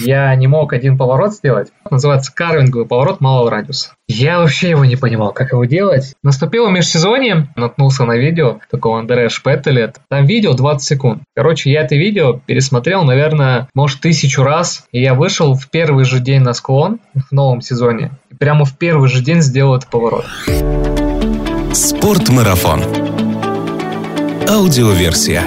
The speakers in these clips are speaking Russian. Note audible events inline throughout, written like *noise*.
я не мог один поворот сделать. Называется карвинговый поворот малого радиуса. Я вообще его не понимал, как его делать. Наступило межсезонье, наткнулся на видео такого Андрея Шпеттеля. Там видео 20 секунд. Короче, я это видео пересмотрел, наверное, может, тысячу раз. И я вышел в первый же день на склон в новом сезоне. И прямо в первый же день сделал этот поворот. Спортмарафон. Аудиоверсия.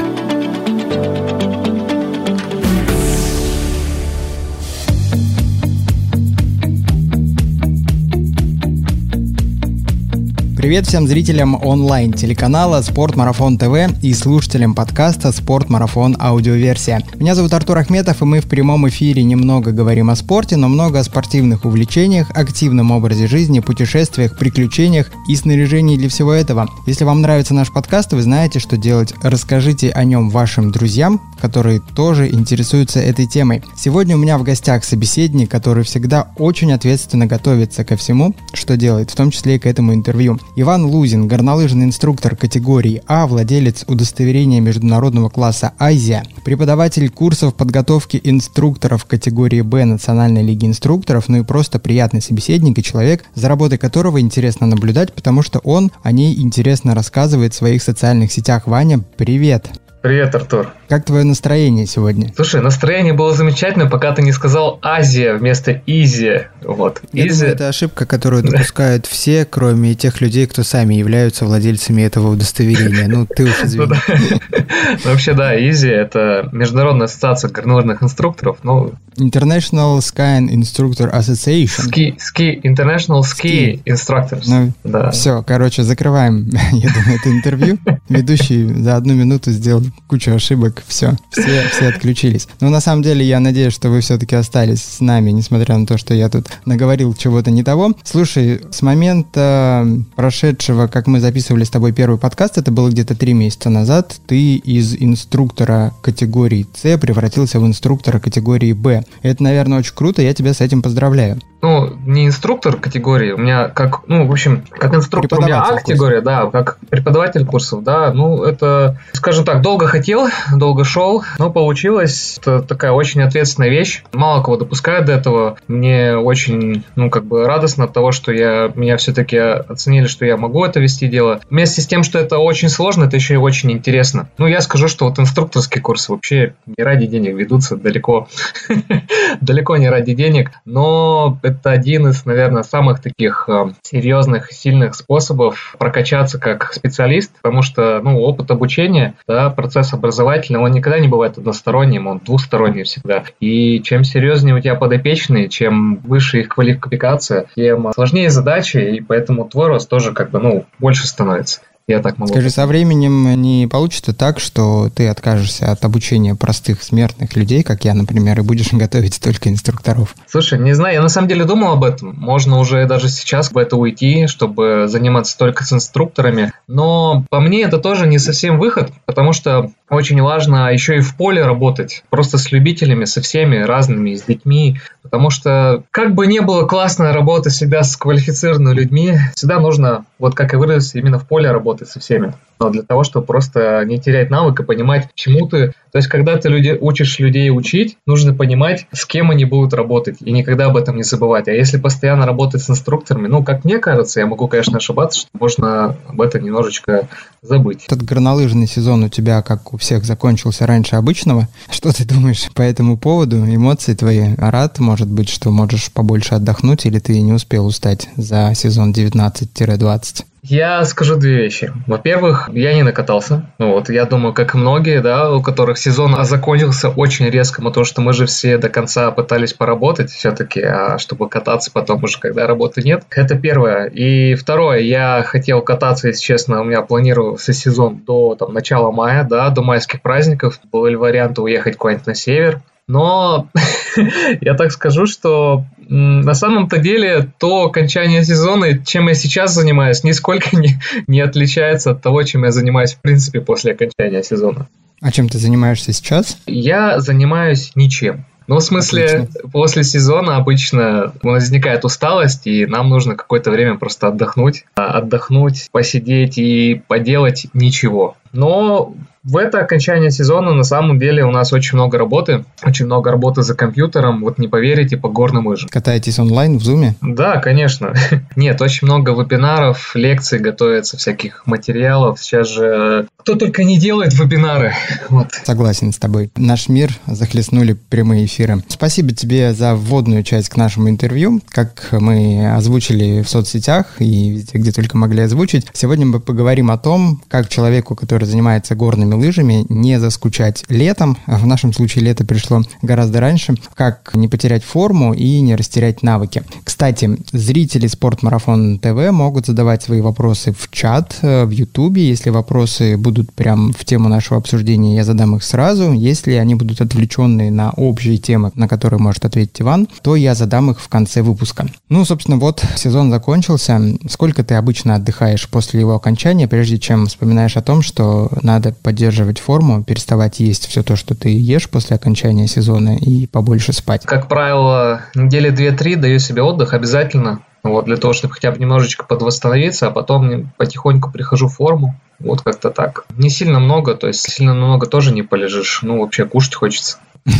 Привет всем зрителям онлайн-телеканала Спорт Марафон ТВ и слушателям подкаста Спорт Марафон Аудиоверсия. Меня зовут Артур Ахметов, и мы в прямом эфире немного говорим о спорте, но много о спортивных увлечениях, активном образе жизни, путешествиях, приключениях и снаряжении для всего этого. Если вам нравится наш подкаст, вы знаете, что делать. Расскажите о нем вашим друзьям, которые тоже интересуются этой темой. Сегодня у меня в гостях собеседник, который всегда очень ответственно готовится ко всему, что делает, в том числе и к этому интервью. Иван Лузин, горнолыжный инструктор категории А, владелец удостоверения международного класса Азия, преподаватель курсов подготовки инструкторов категории Б Национальной лиги инструкторов, ну и просто приятный собеседник и человек, за работой которого интересно наблюдать, потому что он о ней интересно рассказывает в своих социальных сетях. Ваня, привет! Привет, Артур. Как твое настроение сегодня? Слушай, настроение было замечательно, пока ты не сказал Азия вместо ISIA. Вот. Я ISIA. думаю, это ошибка, которую допускают все, кроме тех людей, кто сами являются владельцами этого удостоверения. Ну, ты уж *laughs* извини. Ну, Вообще, да, ISIA – это Международная ассоциация горнолыжных инструкторов. Ну, International Ski Instructor Association. Ski, ski, International Ski Instructors. Ну, Да. Все, короче, закрываем, *laughs* я думаю, это интервью. Ведущий за одну минуту сделал кучу ошибок, все, все, все отключились. Но на самом деле я надеюсь, что вы все-таки остались с нами, несмотря на то, что я тут наговорил чего-то не того. Слушай, с момента прошедшего, как мы записывали с тобой первый подкаст, это было где-то три месяца назад, ты из инструктора категории С превратился в инструктора категории Б. Это, наверное, очень круто, я тебя с этим поздравляю. Ну, не инструктор категории, у меня как, ну, в общем, как инструктор у меня А категория, да, как преподаватель курсов, да, ну, это, скажем так, долго хотел, долго шел, но получилось. Это такая очень ответственная вещь. Мало кого допускают до этого. Мне очень, ну, как бы радостно от того, что я, меня все-таки оценили, что я могу это вести дело. Вместе с тем, что это очень сложно, это еще и очень интересно. Ну, я скажу, что вот инструкторские курсы вообще не ради денег ведутся далеко, *laughs* далеко не ради денег, но это один из, наверное, самых таких э, серьезных, сильных способов прокачаться как специалист, потому что, ну, опыт обучения, да, процесс образовательный, он никогда не бывает односторонним, он двусторонний всегда. И чем серьезнее у тебя подопечные, чем выше их квалификация, тем сложнее задачи, и поэтому твой рост тоже как бы, ну, больше становится. Я так могу. Скажи, со временем не получится так, что ты откажешься от обучения простых смертных людей, как я, например, и будешь *laughs* готовить только инструкторов? Слушай, не знаю, я на самом деле думал об этом. Можно уже даже сейчас в это уйти, чтобы заниматься только с инструкторами. Но по мне это тоже не совсем выход, потому что очень важно еще и в поле работать. Просто с любителями, со всеми разными, с детьми. Потому что как бы не было классная работа себя с квалифицированными людьми, всегда нужно, вот как и выразился, именно в поле работать со всеми. Но для того, чтобы просто не терять навык и понимать, чему ты... То есть, когда ты люди, учишь людей учить, нужно понимать, с кем они будут работать, и никогда об этом не забывать. А если постоянно работать с инструкторами, ну, как мне кажется, я могу, конечно, ошибаться, что можно об этом немножечко забыть. Этот горнолыжный сезон у тебя, как у всех, закончился раньше обычного. *laughs* Что ты думаешь по этому поводу? Эмоции твои? Рад, может быть, что можешь побольше отдохнуть, или ты не успел устать за сезон 19-20? Я скажу две вещи. Во-первых, я не накатался. Ну вот, я думаю, как многие, да, у которых сезон закончился очень резко, потому что мы же все до конца пытались поработать все-таки, а чтобы кататься потом уже, когда работы нет. Это первое. И второе, я хотел кататься, если честно, у меня планировался сезон до там, начала мая, да, до майских праздников. Были варианты уехать куда-нибудь на север, но *laughs* я так скажу, что на самом-то деле то окончание сезона, чем я сейчас занимаюсь, нисколько не, не отличается от того, чем я занимаюсь в принципе после окончания сезона. А чем ты занимаешься сейчас? Я занимаюсь ничем. Ну, в смысле, Отлично. после сезона обычно возникает усталость, и нам нужно какое-то время просто отдохнуть. А Отдохнуть, посидеть и поделать ничего. Но в это окончание сезона на самом деле у нас очень много работы, очень много работы за компьютером, вот не поверите, по горным лыжам. Катаетесь онлайн в Зуме? Да, конечно. *laughs* Нет, очень много вебинаров, лекций готовится, всяких материалов. Сейчас же кто только не делает вебинары. *laughs* Вот. Согласен с тобой. Наш мир захлестнули прямые эфиры. Спасибо тебе за вводную часть к нашему интервью. Как мы озвучили в соцсетях и везде, где только могли озвучить, сегодня мы поговорим о том, как человеку, который занимается горными лыжами, не заскучать летом. В нашем случае лето пришло гораздо раньше. Как не потерять форму и не растерять навыки. Кстати, зрители Спортмарафон ТВ могут задавать свои вопросы в чат э, в Ютубе. Если вопросы будут прям в тему нашего обсуждения, я задам их сразу. Если они будут отвлеченные на общие темы, на которые может ответить Иван, то я задам их в конце выпуска. Ну, собственно, вот сезон закончился. Сколько ты обычно отдыхаешь после его окончания, прежде чем вспоминаешь о том, что надо поддерживать форму, переставать есть все то, что ты ешь после окончания сезона и побольше спать? Как правило, недели 2-3 даю себе отдых обязательно. Вот, для того, чтобы хотя бы немножечко подвосстановиться, а потом потихоньку прихожу в форму. Вот как-то так. Не сильно много, то есть сильно много тоже не полежишь. Ну, вообще кушать хочется. *laughs*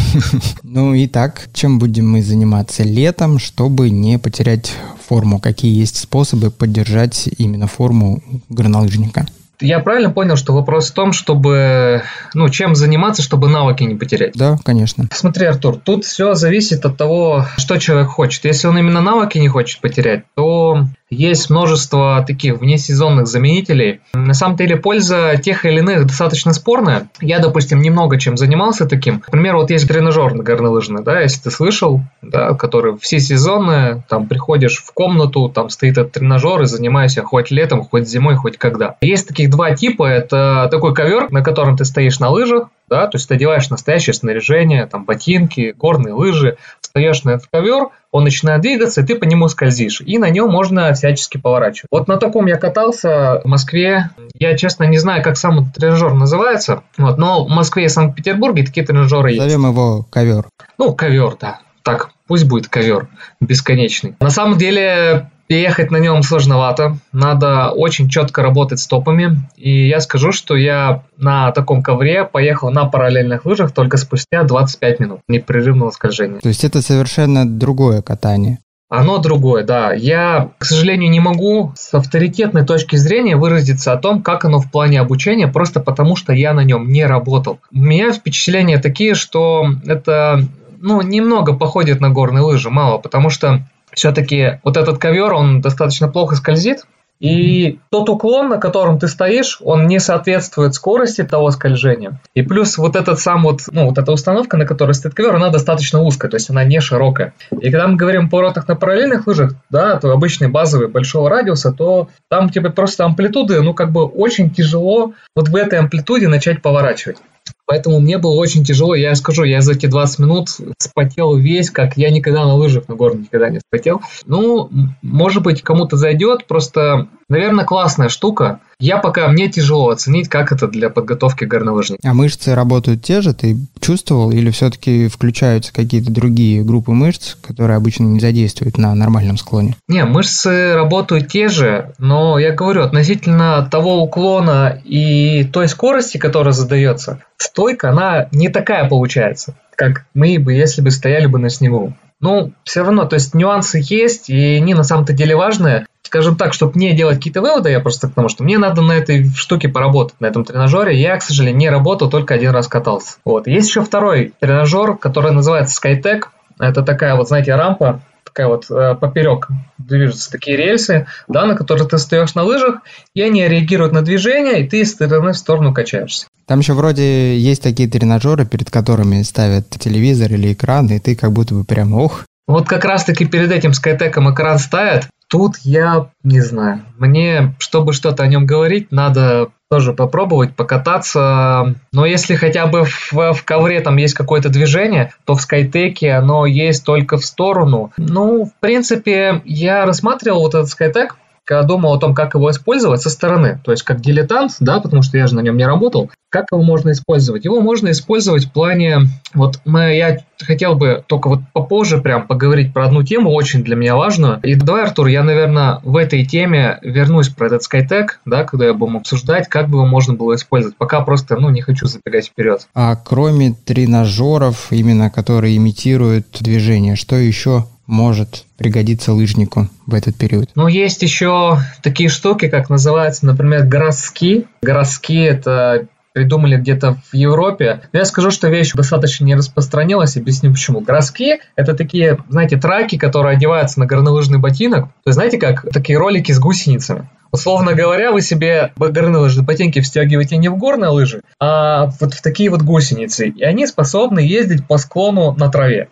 Ну и так, чем будем мы заниматься летом, чтобы не потерять форму? Какие есть способы поддержать именно форму горнолыжника? Я правильно понял, что вопрос в том, чтобы, ну, чем заниматься, чтобы навыки не потерять? Да, конечно. Смотри, Артур, тут все зависит от того, что человек хочет. Если он именно навыки не хочет потерять, то есть множество таких внесезонных заменителей. На самом деле польза тех или иных достаточно спорная. Я, допустим, немного чем занимался таким. Например, вот есть тренажер горнолыжный, да, если ты слышал, да, который все сезоны, там приходишь в комнату, там стоит этот тренажер и занимаешься хоть летом, хоть зимой, хоть когда. Есть таких два типа. Это такой ковер, на котором ты стоишь на лыжах, да, то есть ты одеваешь настоящее снаряжение, там ботинки, горные лыжи, встаешь на этот ковер, он начинает двигаться, и ты по нему скользишь, и на нем можно всячески поворачивать. Вот на таком я катался в Москве, я, честно, не знаю, как сам этот тренажер называется, вот, но в Москве и Санкт-Петербурге такие тренажеры есть. Назовем его ковер. Ну, ковер, да. Так, пусть будет ковер бесконечный. На самом деле, Переехать на нем сложновато, надо очень четко работать стопами. И я скажу, что я на таком ковре поехал на параллельных лыжах только спустя 25 минут непрерывного скольжения. То есть это совершенно другое катание? Оно другое, да. Я, к сожалению, не могу с авторитетной точки зрения выразиться о том, как оно в плане обучения, просто потому что я на нем не работал. У меня впечатления такие, что это ну, немного походит на горные лыжи, мало, потому что все-таки вот этот ковер, он достаточно плохо скользит, и тот уклон, на котором ты стоишь, он не соответствует скорости того скольжения. И плюс вот этот сам вот, ну, вот эта установка, на которой стоит ковер, она достаточно узкая, то есть она не широкая. И когда мы говорим о поворотах на параллельных лыжах, да, то обычные базовые большого радиуса, то там тебе просто амплитуды, ну, как бы очень тяжело вот в этой амплитуде начать поворачивать. Поэтому мне было очень тяжело. Я скажу, я за эти 20 минут спотел весь, как я никогда на лыжах на горных никогда не спотел. Ну, может быть, кому-то зайдет. Просто, наверное, классная штука. Я пока, мне тяжело оценить, как это для подготовки горнолыжника. А мышцы работают те же, ты чувствовал? Или все-таки включаются какие-то другие группы мышц, которые обычно не задействуют на нормальном склоне? Не, мышцы работают те же, но я говорю, относительно того уклона и той скорости, которая задается, стойка, она не такая получается, как мы бы, если бы стояли бы на снегу. Ну, все равно, то есть нюансы есть, и они на самом-то деле важные. Скажем так, чтобы не делать какие-то выводы, я просто к тому, что мне надо на этой штуке поработать, на этом тренажере. Я, к сожалению, не работал, только один раз катался. Вот. Есть еще второй тренажер, который называется Skytech. Это такая вот, знаете, рампа, такая вот э, поперек движутся такие рельсы, да, на которых ты стоишь на лыжах, и они реагируют на движение, и ты из стороны в сторону качаешься. Там еще вроде есть такие тренажеры, перед которыми ставят телевизор или экран, и ты как будто бы прям ох. Вот как раз-таки перед этим скайтеком экран ставят, тут я не знаю. Мне, чтобы что-то о нем говорить, надо тоже попробовать, покататься. Но если хотя бы в, в ковре там есть какое-то движение, то в скайтеке оно есть только в сторону. Ну, в принципе, я рассматривал вот этот скайтек, когда думал о том, как его использовать со стороны, то есть как дилетант, да, потому что я же на нем не работал, как его можно использовать? Его можно использовать в плане, вот мы, я хотел бы только вот попозже прям поговорить про одну тему, очень для меня важную. И давай, Артур, я, наверное, в этой теме вернусь про этот SkyTech, да, когда я будем обсуждать, как бы его можно было использовать. Пока просто, ну, не хочу забегать вперед. А кроме тренажеров, именно которые имитируют движение, что еще может пригодиться лыжнику в этот период? Ну, есть еще такие штуки, как называется, например, городски. Городски – это придумали где-то в Европе. Но я скажу, что вещь достаточно не распространилась, объясню почему. Гроски – это такие, знаете, траки, которые одеваются на горнолыжный ботинок. То есть, знаете, как такие ролики с гусеницами. Условно говоря, вы себе горнолыжные ботинки встегиваете не в горные лыжи, а вот в такие вот гусеницы. И они способны ездить по склону на траве.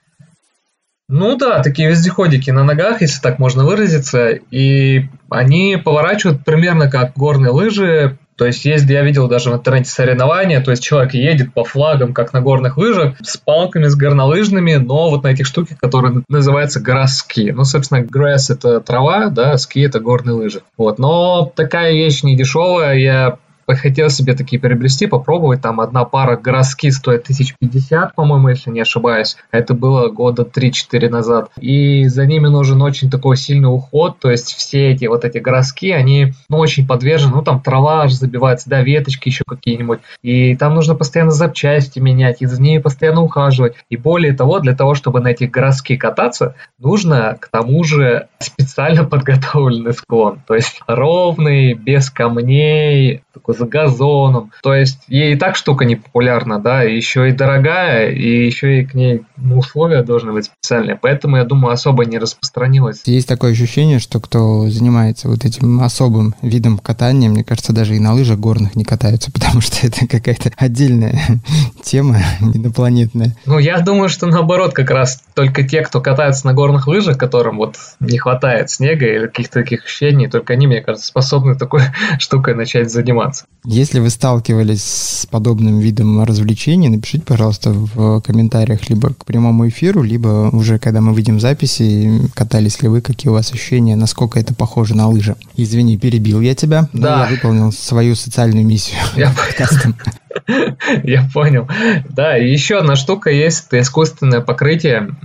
Ну да, такие вездеходики на ногах, если так можно выразиться, и они поворачивают примерно как горные лыжи, то есть есть, я видел даже в интернете соревнования, то есть человек едет по флагам, как на горных лыжах, с палками, с горнолыжными, но вот на этих штуках, которые называются грасски. Ну, собственно, grass это трава, да, ски это горные лыжи. Вот, но такая вещь не дешевая, я хотел себе такие приобрести, попробовать. Там одна пара гороски стоит 1050, по-моему, если не ошибаюсь. Это было года 3-4 назад. И за ними нужен очень такой сильный уход. То есть все эти вот эти гороски, они ну, очень подвержены. Ну, там трава аж забивается, да, веточки еще какие-нибудь. И там нужно постоянно запчасти менять, и за ними постоянно ухаживать. И более того, для того, чтобы на этих гороски кататься, нужно к тому же специально *laughs* подготовленный склон. То есть ровный, без камней, такой за газоном. То есть ей и так штука не популярна, да, еще и дорогая, и еще и к ней ну, условия должны быть специальные. Поэтому, я думаю, особо не распространилась. Есть такое ощущение, что кто занимается вот этим особым видом катания, мне кажется, даже и на лыжах горных не катаются, *laughs* потому что это какая-то отдельная *laughs* тема инопланетная. Ну, я думаю, что наоборот, как раз только те, кто катается на горных лыжах, которым вот не хватает снега или каких-то таких ощущений, только они, мне кажется, способны такой *laughs* штукой начать заниматься. Если вы сталкивались с подобным видом развлечений, напишите, пожалуйста, в комментариях либо к прямому эфиру, либо уже когда мы видим записи, катались ли вы, какие у вас ощущения, насколько это похоже на лыжи. Извини, перебил я тебя, да. я выполнил свою социальную миссию. Я *laughs* *laughs* Я понял. Да, еще одна штука есть, это искусственное покрытие.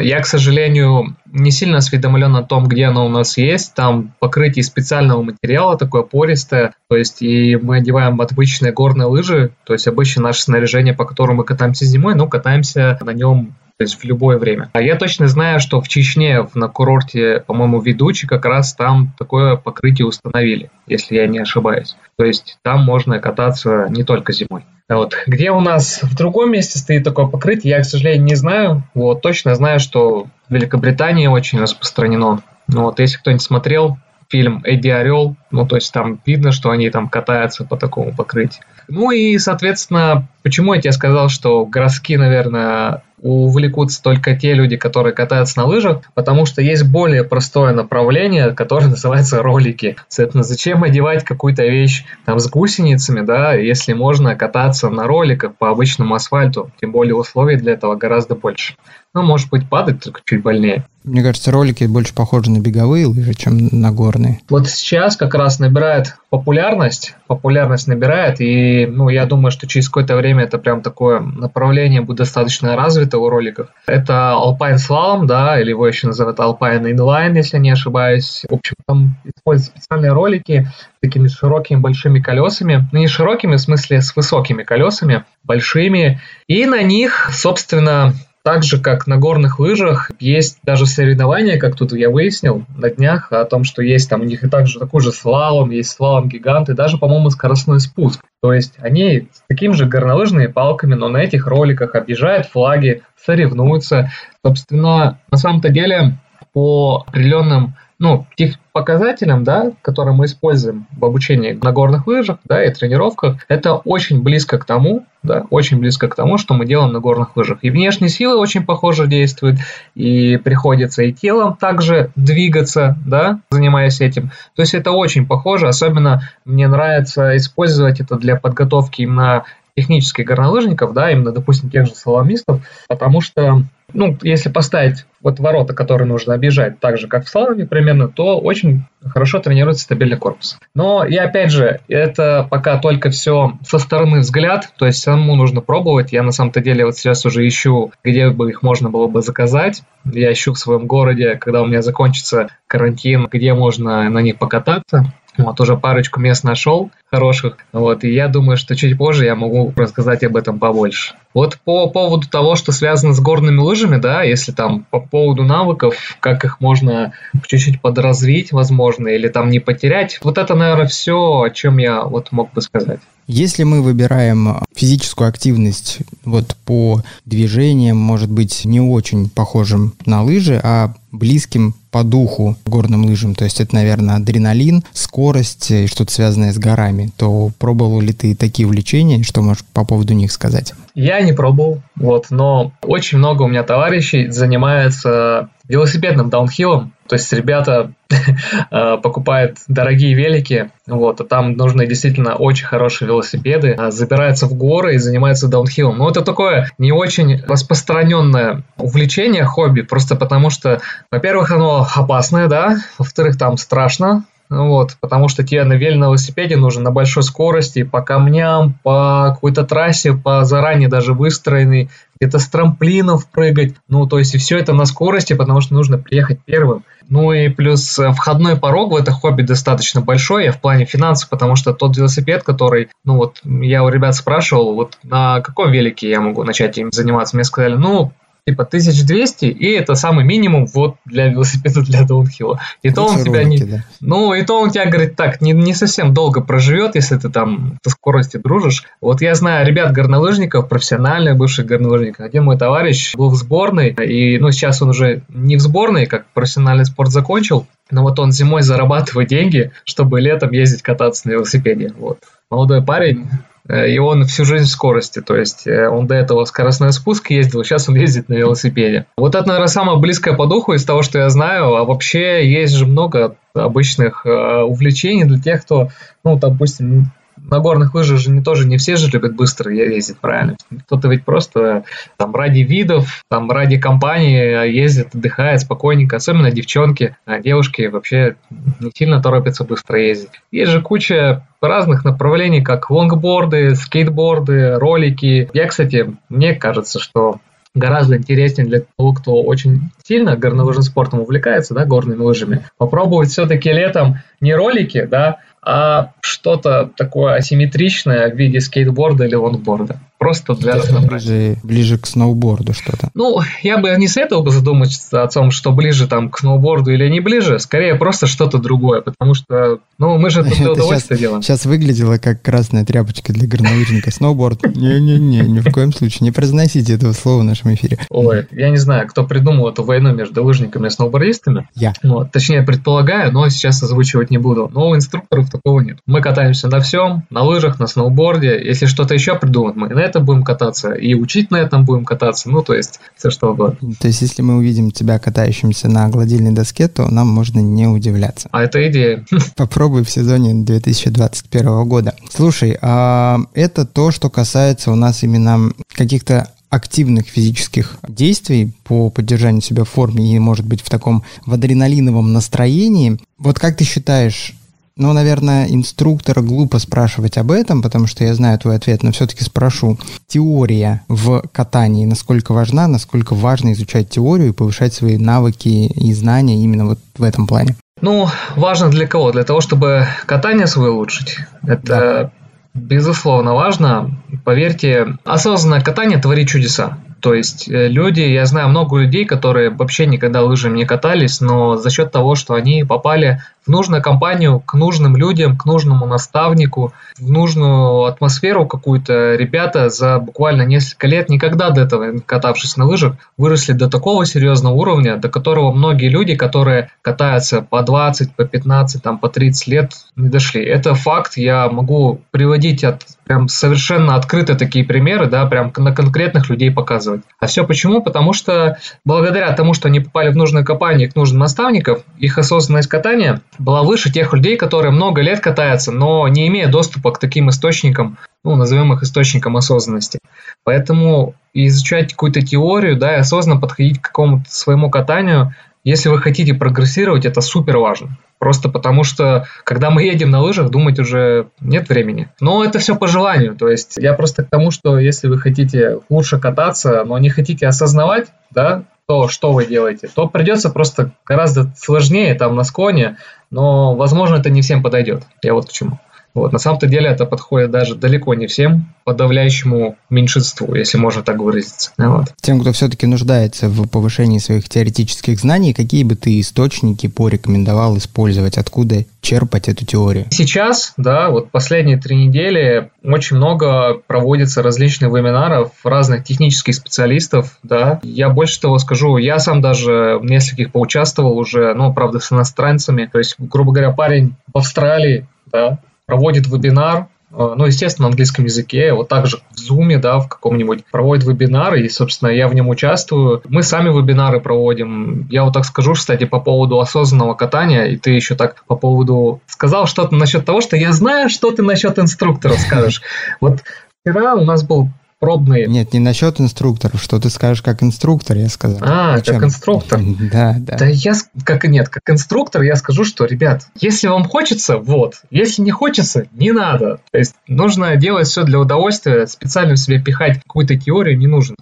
Я, к сожалению, не сильно осведомлен о том, где оно у нас есть. Там покрытие специального материала, такое пористое. То есть и мы одеваем обычные горные лыжи, то есть обычно наше снаряжение, по которому мы катаемся зимой, но катаемся на нем то есть в любое время. А я точно знаю, что в Чечне на курорте, по-моему, ведущий как раз там такое покрытие установили, если я не ошибаюсь. То есть там можно кататься не только зимой. А вот. Где у нас в другом месте стоит такое покрытие, я, к сожалению, не знаю. Вот точно знаю, что в Великобритании очень распространено. Ну вот, если кто-нибудь смотрел фильм «Эдди Орел», ну, то есть там видно, что они там катаются по такому покрытию. Ну и, соответственно, почему я тебе сказал, что городские, наверное, увлекутся только те люди, которые катаются на лыжах, потому что есть более простое направление, которое *laughs* называется ролики. Соответственно, зачем одевать какую-то вещь там с гусеницами, да, если можно кататься на роликах по обычному асфальту, тем более условий для этого гораздо больше. Ну, может быть, падать только чуть больнее. Мне кажется, ролики больше похожи на беговые лыжи, чем на горные. Вот сейчас как раз набирает популярность, популярность набирает, и, ну, я думаю, что через какое-то время это прям такое направление будет достаточно развито у роликов. Это Alpine Slalom, да, или его еще называют Alpine Inline, если не ошибаюсь. В общем, там используют специальные ролики с такими широкими большими колесами. Ну, не широкими, в смысле, с высокими колесами, большими. И на них, собственно, так же, как на горных лыжах, есть даже соревнования, как тут я выяснил на днях, о том, что есть там у них и также такой же слалом, есть слалом гигант, и даже, по-моему, скоростной спуск. То есть они с такими же горнолыжными палками, но на этих роликах объезжают флаги, соревнуются. Собственно, на самом-то деле, по определенным ну, тех показателям, да, которые мы используем в обучении на горных лыжах, да, и тренировках, это очень близко к тому, да, очень близко к тому, что мы делаем на горных лыжах. И внешние силы очень похоже действуют, и приходится и телом также двигаться, да, занимаясь этим. То есть это очень похоже, особенно мне нравится использовать это для подготовки именно технических горнолыжников, да, именно, допустим, тех же саламистов, потому что ну, если поставить вот ворота, которые нужно объезжать, так же, как в слаломе примерно, то очень хорошо тренируется стабильный корпус. Но и опять же, это пока только все со стороны взгляд, то есть самому нужно пробовать. Я на самом-то деле вот сейчас уже ищу, где бы их можно было бы заказать. Я ищу в своем городе, когда у меня закончится карантин, где можно на них покататься. Вот уже парочку мест нашел хороших. Вот, и я думаю, что чуть позже я могу рассказать об этом побольше. Вот по поводу того, что связано с горными лыжами, да, если там по поводу навыков, как их можно чуть-чуть подразвить, возможно, или там не потерять, вот это, наверное, все, о чем я вот мог бы сказать. Если мы выбираем физическую активность вот по движениям, может быть, не очень похожим на лыжи, а близким по духу горным лыжам, то есть это, наверное, адреналин, скорость и что-то связанное с горами, то пробовал ли ты такие увлечения, что можешь по поводу них сказать? Я не пробовал, вот, но очень много у меня товарищей занимается велосипедным даунхиллом, то есть ребята *laughs* э, покупают дорогие велики, вот, а там нужны действительно очень хорошие велосипеды, а забираются в горы и занимаются даунхиллом. Но это такое не очень распространенное увлечение, хобби, просто потому что, во-первых, оно опасное, да, во-вторых, там страшно, вот, потому что тебе на велосипеде нужно на большой скорости, по камням, по какой-то трассе, по заранее даже выстроенной, где-то с трамплинов прыгать. Ну, то есть и все это на скорости, потому что нужно приехать первым. Ну и плюс э, входной порог в это хобби достаточно большой, в плане финансов, потому что тот велосипед, который, ну вот, я у ребят спрашивал, вот на каком велике я могу начать им заниматься, мне сказали, ну, типа 1200, и это самый минимум вот для велосипеда для даунхилла. И то он тебя не... Да. Ну, и то он тебя, говорит, так, не, не совсем долго проживет, если ты там со скоростью дружишь. Вот я знаю ребят горнолыжников, профессиональных бывших горнолыжников. Один мой товарищ был в сборной, и, ну, сейчас он уже не в сборной, как профессиональный спорт закончил, но вот он зимой зарабатывает деньги, чтобы летом ездить кататься на велосипеде. Вот. Молодой парень, и он всю жизнь в скорости, то есть э, он до этого скоростной спуск ездил, сейчас он ездит на велосипеде. Вот это, наверное, самое близкое по духу из того, что я знаю, а вообще есть же много обычных э, увлечений для тех, кто, ну, допустим, на горных лыжах же не тоже не все же любят быстро ездить, правильно? Кто-то ведь просто там ради видов, там ради компании ездит, отдыхает спокойненько, особенно девчонки, а девушки вообще не сильно торопятся быстро ездить. Есть же куча разных направлений, как лонгборды, скейтборды, ролики. Я, кстати, мне кажется, что гораздо интереснее для того, кто очень сильно горнолыжным спортом увлекается, да, горными лыжами, попробовать все-таки летом не ролики, да, а что-то такое асимметричное в виде скейтборда или лонгборда. Просто для ближе, ближе к сноуборду что-то. Ну, я бы не советовал бы задуматься о том, что ближе там к сноуборду или не ближе, скорее просто что-то другое, потому что, ну, мы же *laughs* это для удовольствия делаем. Сейчас выглядело как красная тряпочка для горнолыжника. Сноуборд. Не-не-не, ни в коем случае. Не произносите этого слова в нашем эфире. Ой, я не знаю, кто придумал эту войну между лыжниками и сноубордистами. Я. Ну, точнее, предполагаю, но сейчас озвучивать не буду. Но у инструкторов такого нет. Мы катаемся на всем, на лыжах, на сноуборде. Если что-то еще придумать, мы этом будем кататься и учить на этом будем кататься. Ну, то есть, все что угодно. То есть, если мы увидим тебя катающимся на гладильной доске, то нам можно не удивляться. А это идея. *laughs* Попробуй в сезоне 2021 года. Слушай, а это то, что касается у нас именно каких-то активных физических действий по поддержанию себя в форме и, может быть, в таком в адреналиновом настроении. Вот как ты считаешь, ну, наверное, инструктора глупо спрашивать об этом, потому что я знаю твой ответ, но все-таки спрошу. Теория в катании насколько важна, насколько важно изучать теорию и повышать свои навыки и знания именно вот в этом плане? Ну, важно для кого? Для того, чтобы катание свое улучшить. Это да. безусловно важно. Поверьте, осознанное катание творит чудеса. То есть э, люди, я знаю много людей, которые вообще никогда лыжами не катались, но за счет того, что они попали в нужную компанию, к нужным людям, к нужному наставнику, в нужную атмосферу какую-то, ребята за буквально несколько лет, никогда до этого катавшись на лыжах, выросли до такого серьезного уровня, до которого многие люди, которые катаются по 20, по 15, там, по 30 лет, не дошли. Это факт, я могу приводить от прям совершенно открыто такие примеры, да, прям на конкретных людей показывать. А все почему? Потому что благодаря тому, что они попали в нужные компании, к нужным наставникам, их осознанность катания была выше тех людей, которые много лет катаются, но не имея доступа к таким источникам, ну, назовем их источником осознанности. Поэтому изучать какую-то теорию, да, и осознанно подходить к какому-то своему катанию, если вы хотите прогрессировать, это супер важно. Просто потому что, когда мы едем на лыжах, думать уже нет времени. Но это все по желанию. То есть я просто к тому, что если вы хотите лучше кататься, но не хотите осознавать, да, то, что вы делаете, то придется просто гораздо сложнее там на склоне, но, возможно, это не всем подойдет. Я вот к чему. Вот, на самом-то деле это подходит даже далеко не всем, подавляющему меньшинству, если можно так выразиться. Вот. Тем, кто все-таки нуждается в повышении своих теоретических знаний, какие бы ты источники порекомендовал использовать, откуда черпать эту теорию? Сейчас, да, вот последние три недели очень много проводится различных вебинаров разных технических специалистов, да. Я больше того скажу, я сам даже в нескольких поучаствовал уже, ну, правда, с иностранцами. То есть, грубо говоря, парень в Австралии, да, проводит вебинар, э, ну, естественно, на английском языке, вот также в Zoom, да, в каком-нибудь проводит вебинары, и, собственно, я в нем участвую. Мы сами вебинары проводим. Я вот так скажу, кстати, по поводу осознанного катания, и ты еще так по поводу сказал что-то насчет того, что я знаю, что ты насчет инструктора скажешь. Вот вчера у нас был пробные. Нет, не насчет инструкторов, что ты скажешь как инструктор, я сказал. А, Зачем? как инструктор. *laughs* Да, да. Да я, как нет, как инструктор я скажу, что, ребят, если вам хочется, вот, если не хочется, не надо. То есть нужно делать все для удовольствия, специально в себе пихать какую-то теорию не нужно.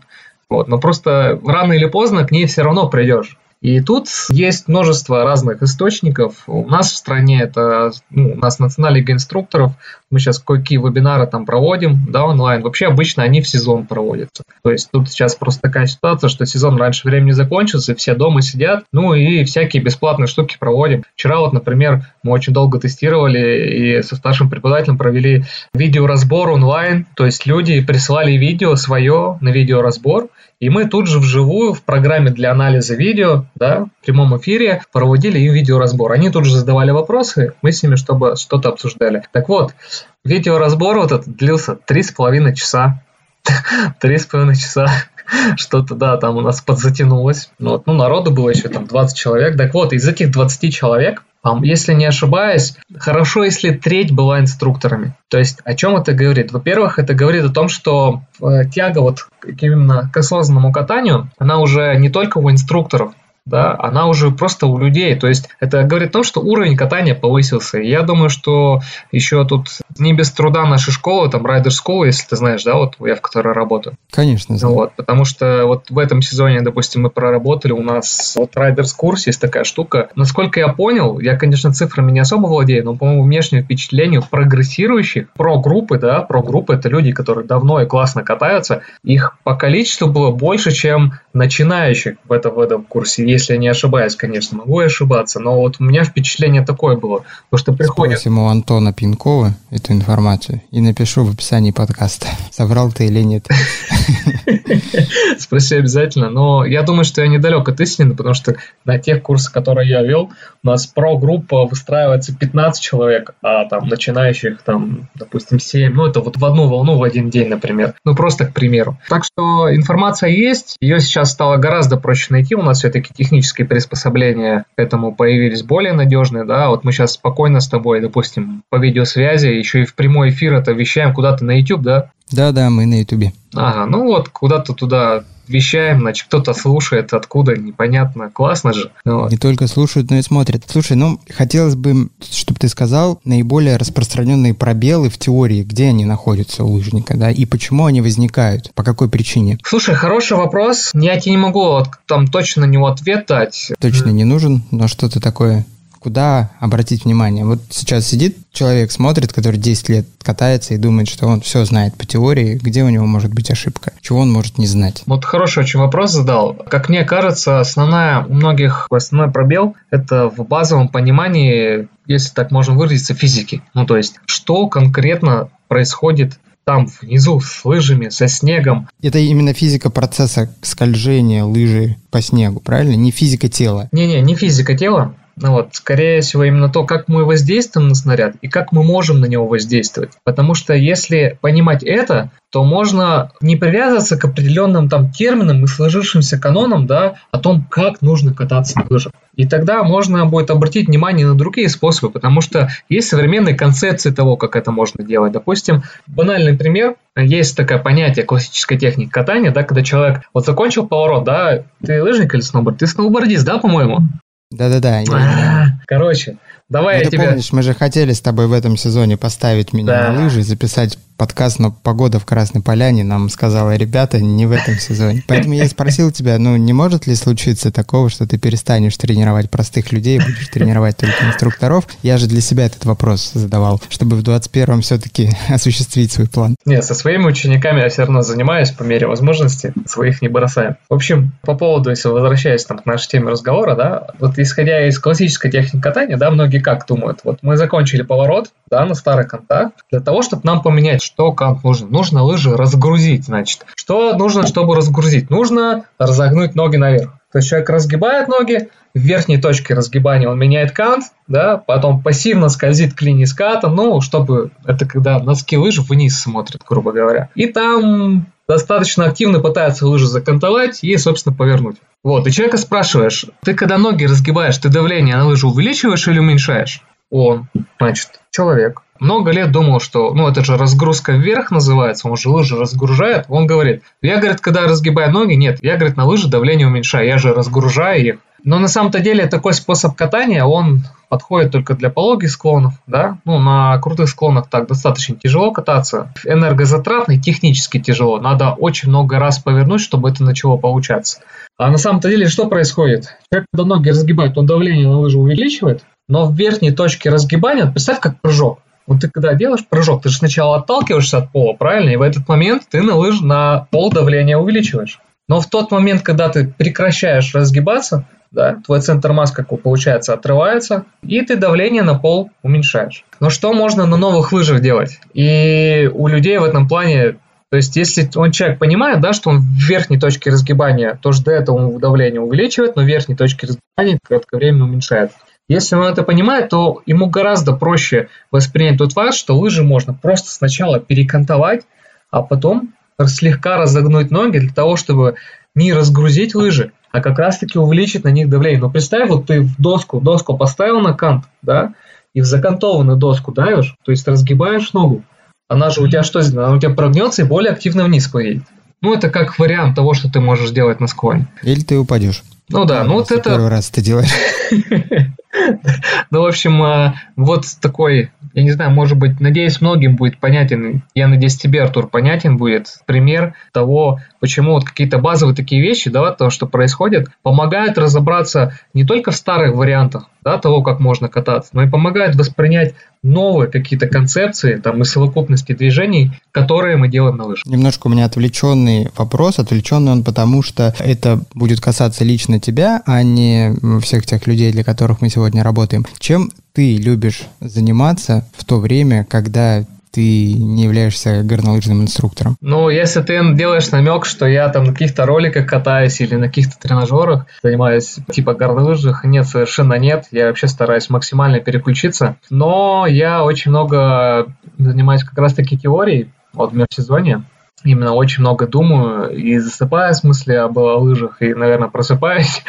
Вот, но просто рано или поздно к ней все равно придешь. И тут есть множество разных источников. У нас в стране это, ну, у нас национальная лига инструкторов, мы сейчас кое-какие вебинары там проводим, да, онлайн. Вообще обычно они в сезон проводятся. То есть тут сейчас просто такая ситуация, что сезон раньше времени закончился, все дома сидят, ну и всякие бесплатные штуки проводим. Вчера вот, например, мы очень долго тестировали и со старшим преподавателем провели видеоразбор онлайн, то есть люди присылали видео свое на видеоразбор, и мы тут же вживую в программе для анализа видео, да, в прямом эфире проводили им видеоразбор. Они тут же задавали вопросы, мы с ними чтобы что-то обсуждали. Так вот, видеоразбор вот этот длился три с половиной часа. *laughs* Три с половиной часа что-то, да, там у нас подзатянулось. Вот, ну, народу было еще там 20 человек. Так вот, из этих 20 человек если не ошибаюсь, хорошо, если треть была инструкторами. То есть о чем это говорит? Во-первых, это говорит о том, что э, тяга вот именно к осознанному катанию, она уже не только у инструкторов, да, она уже просто у людей. То есть это говорит о том, что уровень катания повысился. И я думаю, что еще тут не без труда нашей школы, там Rider School, если ты знаешь, да, вот я в которой работаю. Конечно, знаю. Вот, потому что вот в этом сезоне, допустим, мы проработали, у нас вот Riders курс есть такая штука. Насколько я понял, я, конечно, цифрами не особо владею, но, по-моему, внешнее впечатление прогрессирующих про группы, да, про группы это люди, которые давно и классно катаются, их по количеству было больше, чем начинающих в этом, в этом курсе если я не ошибаюсь, конечно, могу и ошибаться, но вот у меня впечатление такое было, то что приходит... Спросим у Антона Пинкова эту информацию и напишу в описании подкаста, *laughs* соврал ты или нет. *laughs* Спроси обязательно, но я думаю, что я недалек от истины, потому что на тех курсах, которые я вел, у нас про-группа выстраивается 15 человек, а там начинающих там, допустим, 7, ну это вот в одну волну в один день, например, ну просто к примеру. Так что информация есть, ее сейчас стало гораздо проще найти, у нас все-таки технические приспособления к этому появились более надежные, да, вот мы сейчас спокойно с тобой, допустим, по видеосвязи, еще и в прямой эфир это вещаем куда-то на YouTube, да? Да-да, мы на YouTube. Ага, ну вот куда-то туда вещаем, значит, кто-то слушает, откуда, непонятно, классно же. Ну вот. Не только слушают, но и смотрят. Слушай, ну, хотелось бы, чтобы ты сказал наиболее распространенные пробелы в теории, где они находятся у лыжника, да, и почему они возникают, по какой причине? Слушай, хороший вопрос. Я тебе не могу там точно на него ответ дать. Точно не нужен, но что-то такое куда обратить внимание? Вот сейчас сидит человек, смотрит, который 10 лет катается и думает, что он все знает по теории, где у него может быть ошибка, чего он может не знать. Вот хороший очень вопрос задал. Как мне кажется, основная у многих основной пробел – это в базовом понимании, если так можно выразиться, физики. Ну, то есть, что конкретно происходит там внизу с лыжами, со снегом. Это именно физика процесса скольжения лыжи по снегу, правильно? Не физика тела. Не-не, не физика тела. Ну вот, скорее всего, именно то, как мы воздействуем на снаряд и как мы можем на него воздействовать. Потому что если понимать это, то можно не привязываться к определенным там терминам и сложившимся канонам, да, о том, как нужно кататься на лыжах. И тогда можно будет обратить внимание на другие способы, потому что есть современные концепции того, как это можно делать. Допустим, банальный пример, есть такое понятие классической техники катания, да, когда человек вот закончил поворот, да, ты лыжник или сноуборд? Ты сноубордист, да, по-моему? Да-да-да. Короче, давай ну, я ты тебе... помнишь, мы же хотели с тобой в этом сезоне поставить меня Да. на лыжи записать подкаст, но погода в Красной Поляне нам сказала, ребята, не в этом сезоне. Поэтому я и спросил тебя, ну не может ли случиться такого, что ты перестанешь тренировать простых людей, будешь тренировать только инструкторов? Я же для себя этот вопрос задавал, чтобы в 21-м все-таки осуществить свой план. Нет, со своими учениками я все равно занимаюсь по мере возможности, своих не бросаем. В общем, по поводу, если возвращаясь там, к нашей теме разговора, да, вот исходя из классической техники катания, да, многие как думают, вот мы закончили поворот, да, на старый контакт, для того, чтобы нам поменять, что кант нужно. Нужно лыжи разгрузить, значит. Что нужно, чтобы разгрузить? Нужно разогнуть ноги наверх. То есть человек разгибает ноги, в верхней точке разгибания он меняет кант, да, потом пассивно скользит к линии ската, ну, чтобы это когда носки лыж вниз смотрят, грубо говоря. И там достаточно активно пытается лыжу закантовать и, собственно, повернуть. Вот, и человека спрашиваешь, ты когда ноги разгибаешь, ты давление на лыжу увеличиваешь или уменьшаешь? Он, значит, человек, много лет думал, что, ну, это же разгрузка вверх называется, он же лыжи разгружает. Он говорит, я, говорит, когда разгибаю ноги, нет, я, говорит, на лыжи давление уменьшаю, я же разгружаю их. Но на самом-то деле такой способ катания, он подходит только для пологих склонов, да, ну, на крутых склонах так достаточно тяжело кататься, энергозатратно и технически тяжело, надо очень много раз повернуть, чтобы это начало получаться. А на самом-то деле что происходит? Человек, когда ноги разгибает, он давление на лыжу увеличивает, но в верхней точке разгибания, представь, как прыжок. Вот ты когда делаешь прыжок, ты же сначала отталкиваешься от пола, правильно? И в этот момент ты на лыж на пол давление увеличиваешь. Но в тот момент, когда ты прекращаешь разгибаться, да, твой центр масс, как получается, отрывается, и ты давление на пол уменьшаешь. Но что можно на новых лыжах делать? И у людей в этом плане то есть, если он человек понимает, да, что он в верхней точке разгибания, то до этого давление увеличивает, но в верхней точке разгибания кратковременно уменьшает. Если он это понимает, то ему гораздо проще воспринять тот факт, что лыжи можно просто сначала перекантовать, а потом слегка разогнуть ноги для того, чтобы не разгрузить лыжи, а как раз-таки увеличить на них давление. Но представь, вот ты в доску, доску поставил на кант, да, и в закантованную доску давишь, то есть разгибаешь ногу, она же у тебя что сделает? Она у тебя прогнется и более активно вниз поедет. Ну, это как вариант того, что ты можешь делать на склоне. Или ты упадешь. Ну да, ну вот это... Первый раз это делаешь. *laughs* Ну, в общем, а, вот такой, я не знаю, может быть, надеюсь, многим будет понятен, я надеюсь, тебе, Артур, понятен будет пример того, почему вот какие-то базовые такие вещи, да, то, что происходит, помогают разобраться не только в старых вариантах, да, того, как можно кататься, но и помогают воспринять новые какие-то концепции, там, и совокупности движений, которые мы делаем на лыжах. Немножко у меня отвлеченный вопрос. Отвлеченный он потому, что это будет касаться лично тебя, а не всех тех людей, для которых мы сегодня работаем. Чем ты любишь заниматься в то время, когда ты не являешься горнолыжным инструктором? Ну, если ты делаешь намек, что я там на каких-то роликах катаюсь или на каких-то тренажерах занимаюсь типа горнолыжных, нет, совершенно нет. Я вообще стараюсь максимально переключиться. Но я очень много занимаюсь как раз-таки теорией вот в межсезонье. Именно очень много думаю и засыпаю в смысле об лыжах, и, наверное, просыпаюсь.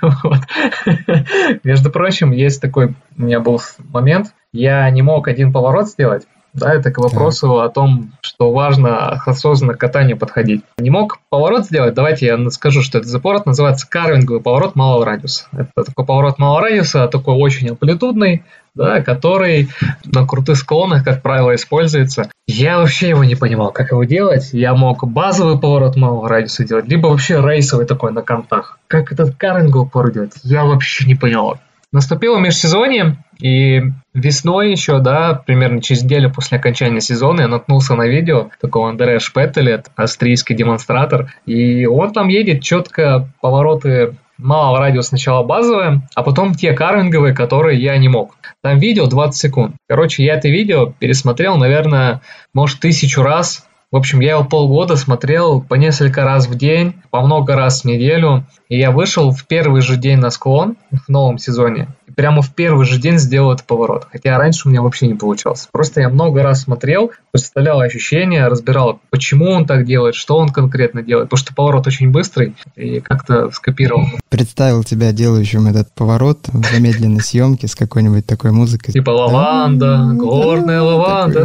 *laughs* Между прочим, есть такой у меня был момент, я не мог один поворот сделать, да, это к вопросу о том, что важно осознанно к катанию подходить. Не мог поворот сделать, давайте я скажу, что этот поворот называется карвинговый поворот малого радиуса. Это такой поворот малого радиуса, такой очень амплитудный, да, который на крутых склонах, как правило, используется. Я вообще его не понимал, как его делать. Я мог базовый поворот малого радиуса делать, либо вообще рейсовый такой на контах. Как этот карвинговый поворот делать, я вообще не понял. Наступило межсезонье, и весной еще, да, примерно через неделю после окончания сезона я наткнулся на видео такого Андрея Шпеттелет, австрийский демонстратор, и он там едет четко повороты малого радиуса сначала базовые, а потом те карвинговые, которые я не мог. Там видео 20 секунд. Короче, я это видео пересмотрел, наверное, может, тысячу раз. В общем, я его полгода смотрел по несколько раз в день, по много раз в неделю. И я вышел в первый же день на склон в новом сезоне. прямо в первый же день сделал этот поворот. Хотя раньше у меня вообще не получалось. Просто я много раз смотрел, представлял ощущения, разбирал, почему он так делает, что он конкретно делает. Потому что поворот очень быстрый и как-то скопировал. Представил тебя делающим этот поворот в замедленной съемке с какой-нибудь такой музыкой. Типа лаванда, горная лаванда.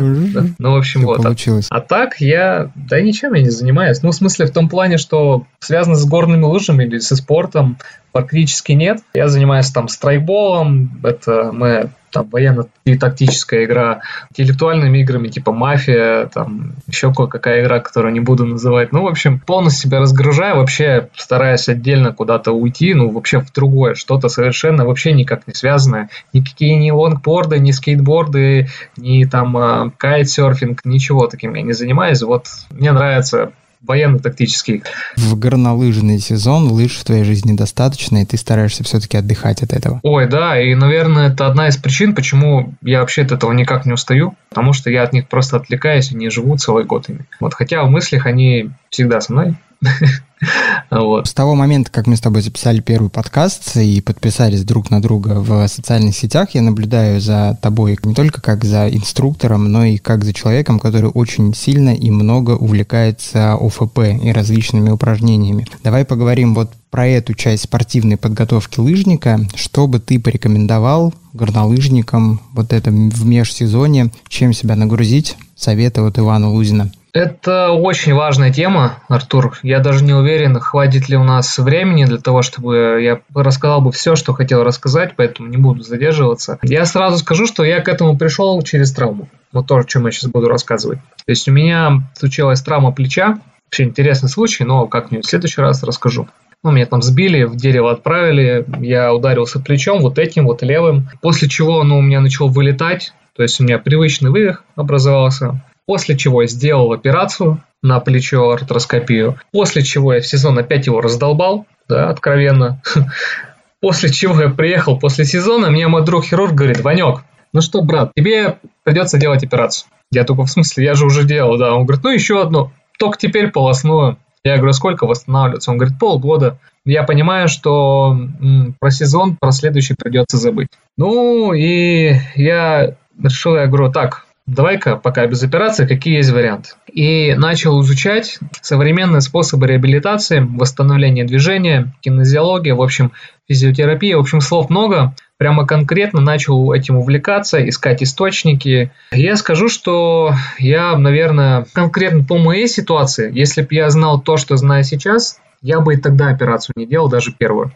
Ну, в общем, вот. Получилось. А так я, да ничем я не занимаюсь. Ну, в смысле, в том плане, что связано с горными лыжами или со спортом, практически нет. Я занимаюсь там страйкболом, это мы там военно-тактическая игра, интеллектуальными играми типа мафия, там еще кое-какая игра, которую не буду называть. Ну, в общем, полностью себя разгружаю, вообще стараюсь отдельно куда-то уйти, ну, вообще в другое, что-то совершенно вообще никак не связанное. Никакие ни лонгборды, ни скейтборды, ни там э, кайтсерфинг, ничего таким я не занимаюсь. Вот мне нравится военно-тактический. В горнолыжный сезон лыж в твоей жизни достаточно, и ты стараешься все-таки отдыхать от этого. Ой, да, и, наверное, это одна из причин, почему я вообще от этого никак не устаю, потому что я от них просто отвлекаюсь и не живу целый год ими. Вот, хотя в мыслях они всегда со мной. *laughs* Вот. С того момента, как мы с тобой записали первый подкаст и подписались друг на друга в социальных сетях, я наблюдаю за тобой не только как за инструктором, но и как за человеком, который очень сильно и много увлекается ОФП и различными упражнениями. Давай поговорим вот про эту часть спортивной подготовки лыжника. Что бы ты порекомендовал горнолыжникам вот это в межсезонье, чем себя нагрузить? Советы от Ивана Лузина. Это очень важная тема, Артур. Я даже не уверен, хватит ли у нас времени для того, чтобы я рассказал бы все, что хотел рассказать, поэтому не буду задерживаться. Я сразу скажу, что я к этому пришел через травму. Вот то, о чем я сейчас буду рассказывать. То есть у меня случилась травма плеча. Вообще интересный случай, но как-нибудь в следующий раз расскажу. Ну, меня там сбили, в дерево отправили, я ударился плечом, вот этим, вот левым. После чего оно у меня начало вылетать, то есть у меня привычный вывих образовался. После чего я сделал операцию на плечо артроскопию. После чего я в сезон опять его раздолбал, да, откровенно. *laughs* После чего я приехал после сезона, мне мой друг хирург говорит, Ванек, ну что, брат, тебе придется делать операцию. Я только в смысле, я же уже делал, да. Он говорит, ну еще одну, только теперь полостную. Я говорю, сколько восстанавливаться? Он говорит, полгода. Я понимаю, что м, про сезон, про следующий придется забыть. Ну и я решил, я говорю, так, давай-ка пока без операции, какие есть варианты. И начал изучать современные способы реабилитации, восстановления движения, кинезиология, в общем, физиотерапия, в общем, слов много. Прямо конкретно начал этим увлекаться, искать источники. Я скажу, что я, наверное, конкретно по моей ситуации, если бы я знал то, что знаю сейчас, я бы и тогда операцию не делал, даже первую.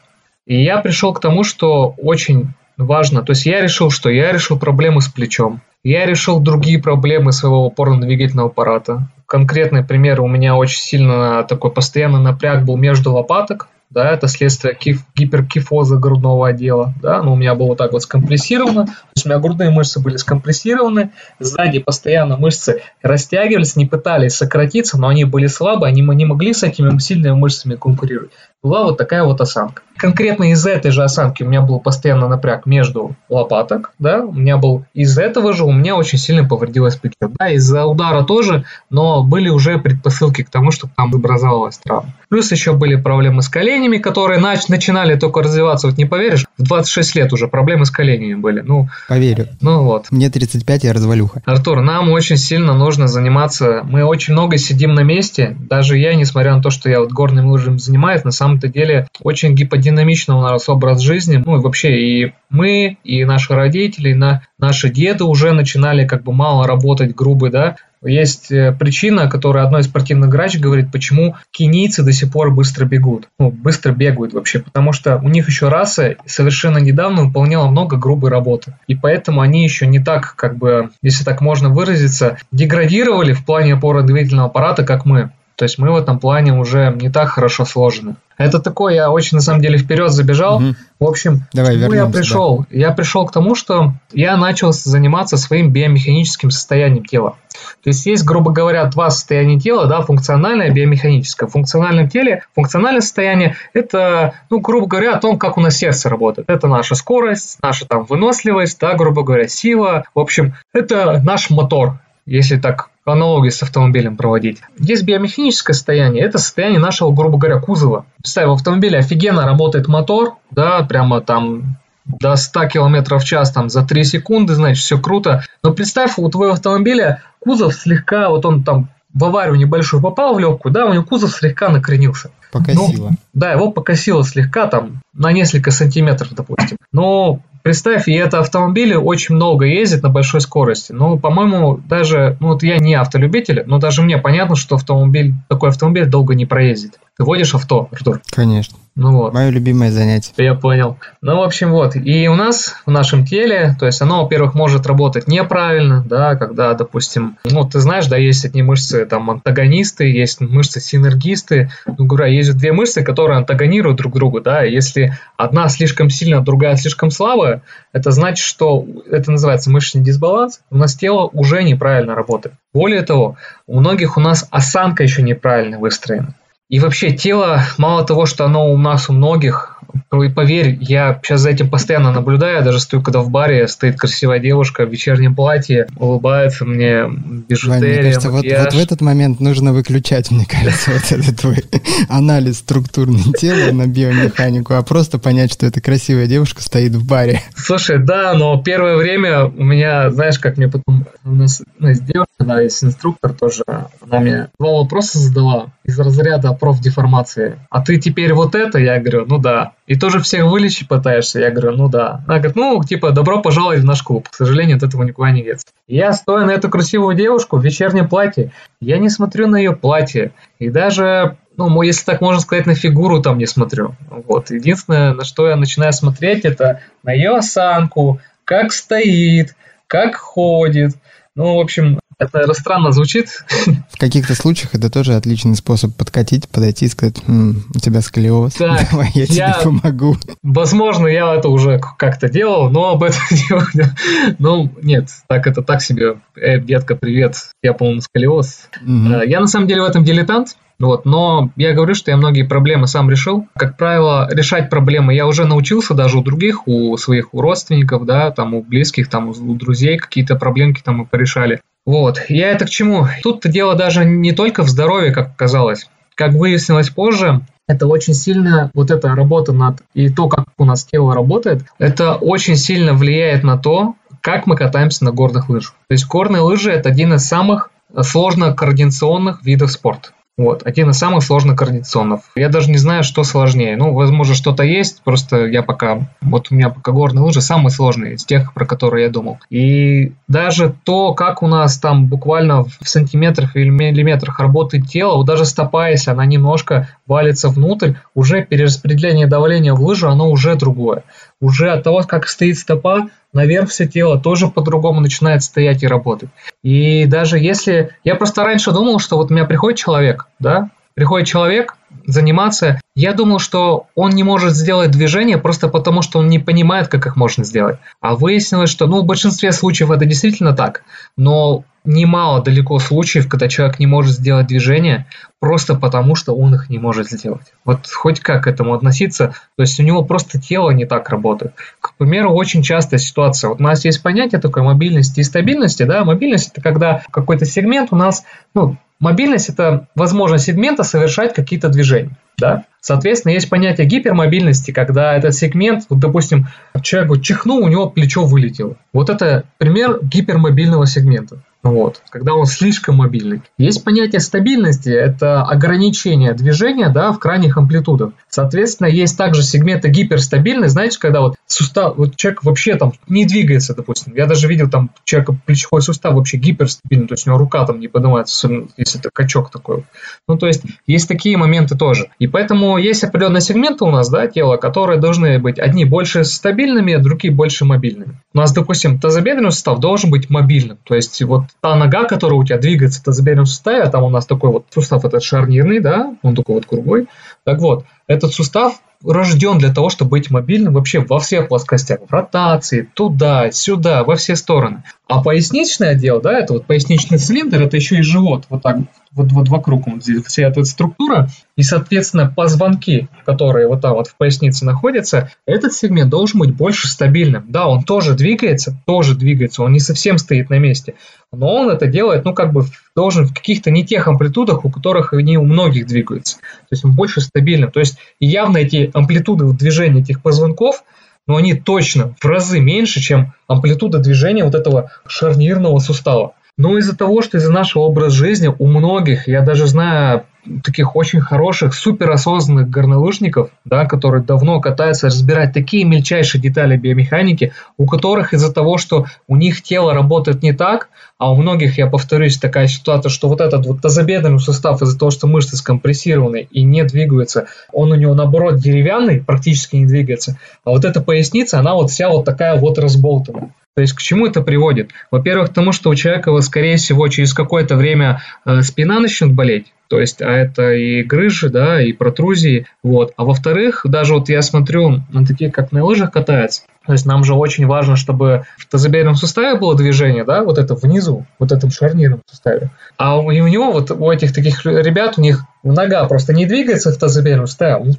И я пришел к тому, что очень важно. То есть я решил, что я решил проблему с плечом. Я решил другие проблемы своего опорно-двигательного аппарата. Конкретный пример у меня очень сильно такой постоянный напряг был между лопаток да, это следствие киф, гиперкифоза грудного отдела, да, но у меня было вот так вот скомпрессировано, то есть у меня грудные мышцы были скомпрессированы, сзади постоянно мышцы растягивались, не пытались сократиться, но они были слабы, они не могли с этими сильными мышцами конкурировать. Была вот такая вот осанка. Конкретно из этой же осанки у меня был постоянно напряг между лопаток, да, у меня был из этого же у меня очень сильно повредилось плечо, да, из-за удара тоже, но были уже предпосылки к тому, чтобы там образовалась травма. Плюс еще были проблемы с коленями, которые нач- начинали только развиваться. Вот не поверишь, в 26 лет уже проблемы с коленями были. Ну, Поверю. Ну вот. Мне 35, я развалюха. Артур, нам очень сильно нужно заниматься. Мы очень много сидим на месте. Даже я, несмотря на то, что я вот горным лыжем занимаюсь, на самом-то деле очень гиподинамично у нас образ жизни. Ну и вообще и мы, и наши родители, и на, наши деды уже начинали как бы мало работать, грубо, да, есть э, причина, которая одной из спортивных грач говорит, почему кенийцы до сих пор быстро бегут. Ну, быстро бегают вообще, потому что у них еще раса совершенно недавно выполняла много грубой работы. И поэтому они еще не так, как бы, если так можно выразиться, деградировали в плане опорно-двигательного аппарата, как мы. То есть мы в этом плане уже не так хорошо сложены. Это такое, я очень на самом деле вперед забежал. Угу. В общем, Давай к я пришел? Да. Я пришел к тому, что я начал заниматься своим биомеханическим состоянием тела. То есть есть, грубо говоря, два состояния тела, да, функциональное и биомеханическое. В функциональном теле, функциональное состояние – это, ну, грубо говоря, о том, как у нас сердце работает. Это наша скорость, наша там выносливость, да, грубо говоря, сила. В общем, это наш мотор, если так аналогию с автомобилем проводить. Есть биомеханическое состояние, это состояние нашего, грубо говоря, кузова. Представь, в автомобиле офигенно работает мотор, да, прямо там до 100 км в час там за 3 секунды, значит, все круто. Но представь, у твоего автомобиля кузов слегка, вот он там в аварию небольшую попал в легкую, да, у него кузов слегка накренился. Покосило. Ну, да, его покосило слегка, там, на несколько сантиметров, допустим. Но представь, и это автомобили очень много ездит на большой скорости. Ну, по-моему, даже, ну вот я не автолюбитель, но даже мне понятно, что автомобиль, такой автомобиль долго не проездит. Ты водишь авто, Артур? Конечно. Ну вот. Мое любимое занятие. Я понял. Ну, в общем, вот. И у нас в нашем теле, то есть оно, во-первых, может работать неправильно, да, когда, допустим, ну, ты знаешь, да, есть одни мышцы, там, антагонисты, есть мышцы синергисты. Ну, говоря, есть две мышцы, которые антагонируют друг другу, да, если одна слишком сильно, другая слишком слабая, это значит, что это называется мышечный дисбаланс, у нас тело уже неправильно работает. Более того, у многих у нас осанка еще неправильно выстроена. И вообще тело, мало того, что оно у нас у многих, и поверь, я сейчас за этим постоянно наблюдаю, я даже стою, когда в баре стоит красивая девушка в вечернем платье, улыбается мне, бижутерия, Вань, мне кажется, вот, вот в этот момент нужно выключать, мне кажется, вот этот твой анализ структурной тела на биомеханику, а просто понять, что эта красивая девушка стоит в баре. Слушай, да, но первое время у меня, знаешь, как мне потом... У нас ну, есть девушка, да, есть инструктор тоже, она мне два вопроса задала из разряда профдеформации. А ты теперь вот это? Я говорю, ну да. И тоже всех вылечить пытаешься? Я говорю, ну да. Она говорит, ну, типа, добро пожаловать в наш клуб. К сожалению, от этого никуда не деться. Я, стоя на эту красивую девушку в вечернем платье, я не смотрю на ее платье. И даже ну, если так можно сказать, на фигуру там не смотрю. Вот. Единственное, на что я начинаю смотреть, это на ее осанку, как стоит, как ходит. Ну, в общем, это, странно звучит. *laughs* В каких-то случаях это тоже отличный способ подкатить, подойти и сказать, М, у тебя сколиоз, так, *laughs* давай я, я тебе помогу. Возможно, я это уже как-то делал, но об этом *laughs* не Ну, нет, так это так себе. Э, детка, привет, я, по-моему, сколиоз. Угу. Я на самом деле в этом дилетант, вот, но я говорю, что я многие проблемы сам решил. Как правило, решать проблемы я уже научился даже у других, у своих у родственников, да, там у близких, там у друзей какие-то проблемки там мы порешали. Вот, я это к чему? Тут дело даже не только в здоровье, как казалось. Как выяснилось позже, это очень сильно, вот эта работа над, и то, как у нас тело работает, это очень сильно влияет на то, как мы катаемся на горных лыжах. То есть горные лыжи – это один из самых сложно координационных видов спорта. Вот, один из самых сложных координационных. Я даже не знаю, что сложнее. Ну, возможно, что-то есть, просто я пока, вот у меня пока горные лыжи самые сложные из тех, про которые я думал. И даже то, как у нас там буквально в сантиметрах или миллиметрах работает тело, вот даже стопа, если она немножко валится внутрь, уже перераспределение давления в лыжу, оно уже другое. Уже от того, как стоит стопа, наверх все тело тоже по-другому начинает стоять и работать. И даже если... Я просто раньше думал, что вот у меня приходит человек, да, приходит человек заниматься, я думал, что он не может сделать движение просто потому, что он не понимает, как их можно сделать. А выяснилось, что, ну, в большинстве случаев это действительно так, но немало далеко случаев, когда человек не может сделать движение просто потому, что он их не может сделать. Вот хоть как к этому относиться, то есть у него просто тело не так работает. К примеру, очень частая ситуация. Вот у нас есть понятие такое мобильности и стабильности. Да? Мобильность – это когда какой-то сегмент у нас, ну, мобильность – это возможность сегмента совершать какие-то движения. Да? Соответственно, есть понятие гипермобильности, когда этот сегмент, вот, допустим, человек вот чихнул, у него плечо вылетело. Вот это пример гипермобильного сегмента. Вот, когда он слишком мобильный. Есть понятие стабильности, это ограничение движения да, в крайних амплитудах. Соответственно, есть также сегменты гиперстабильные, знаете, когда вот сустав, вот человек вообще там не двигается, допустим. Я даже видел там человека плечевой сустав вообще гиперстабильный, то есть у него рука там не поднимается, если это качок такой. Ну, то есть есть такие моменты тоже. И поэтому есть определенные сегменты у нас, да, тела, которые должны быть одни больше стабильными, а другие больше мобильными. У нас, допустим, тазобедренный сустав должен быть мобильным. То есть вот та нога, которая у тебя двигается в тазобедренном суставе, а там у нас такой вот сустав этот шарнирный, да, он такой вот круглый. Так вот, этот сустав рожден для того, чтобы быть мобильным вообще во всех плоскостях. В ротации, туда, сюда, во все стороны. А поясничный отдел, да, это вот поясничный цилиндр, это еще и живот, вот так вот, вот вокруг вот здесь вся эта структура, и, соответственно, позвонки, которые вот там вот в пояснице находятся, этот сегмент должен быть больше стабильным. Да, он тоже двигается, тоже двигается, он не совсем стоит на месте, но он это делает, ну, как бы должен в каких-то не тех амплитудах, у которых они у многих двигаются. То есть он больше стабильным. То есть явно эти амплитуды движения этих позвонков но они точно в разы меньше, чем амплитуда движения вот этого шарнирного сустава. Но из-за того, что из-за нашего образа жизни у многих, я даже знаю таких очень хороших, суперосознанных горнолыжников, да, которые давно катаются, разбирать такие мельчайшие детали биомеханики, у которых из-за того, что у них тело работает не так, а у многих, я повторюсь, такая ситуация, что вот этот вот тазобедренный сустав из-за того, что мышцы скомпрессированы и не двигаются, он у него наоборот деревянный, практически не двигается, а вот эта поясница, она вот вся вот такая вот разболтанная. То есть к чему это приводит? Во-первых, к тому, что у человека, скорее всего, через какое-то время э, спина начнет болеть, то есть, а это и грыжи, да, и протрузии, вот. А во-вторых, даже вот я смотрю на такие, как на лыжах катаются, то есть нам же очень важно, чтобы в тазобедренном суставе было движение, да, вот это внизу, вот этом шарнирном суставе. А у, у него, вот у этих таких ребят, у них нога просто не двигается в тазобедренном суставе, он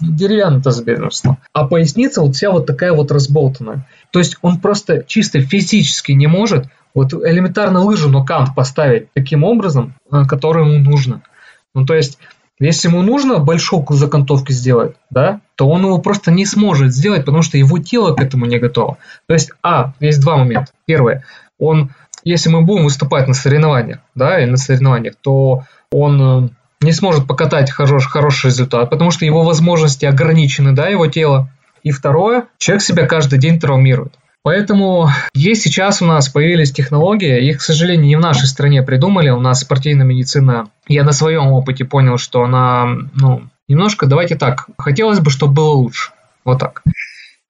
деревянный тазобедренный сустав. А поясница вот вся вот такая вот разболтанная. То есть он просто чисто физически не может вот элементарно лыжу нокаут поставить таким образом, э, который ему нужно. Ну, то есть, если ему нужно большую закантовку сделать, да, то он его просто не сможет сделать, потому что его тело к этому не готово. То есть, а, есть два момента. Первое, он, если мы будем выступать на соревнованиях, да, и на соревнованиях, то он э, не сможет покатать хороший, хороший результат, потому что его возможности ограничены, да, его тело. И второе, человек себя каждый день травмирует. Поэтому есть сейчас у нас появились технологии, их, к сожалению, не в нашей стране придумали, у нас спортивная медицина, я на своем опыте понял, что она, ну, немножко, давайте так, хотелось бы, чтобы было лучше, вот так.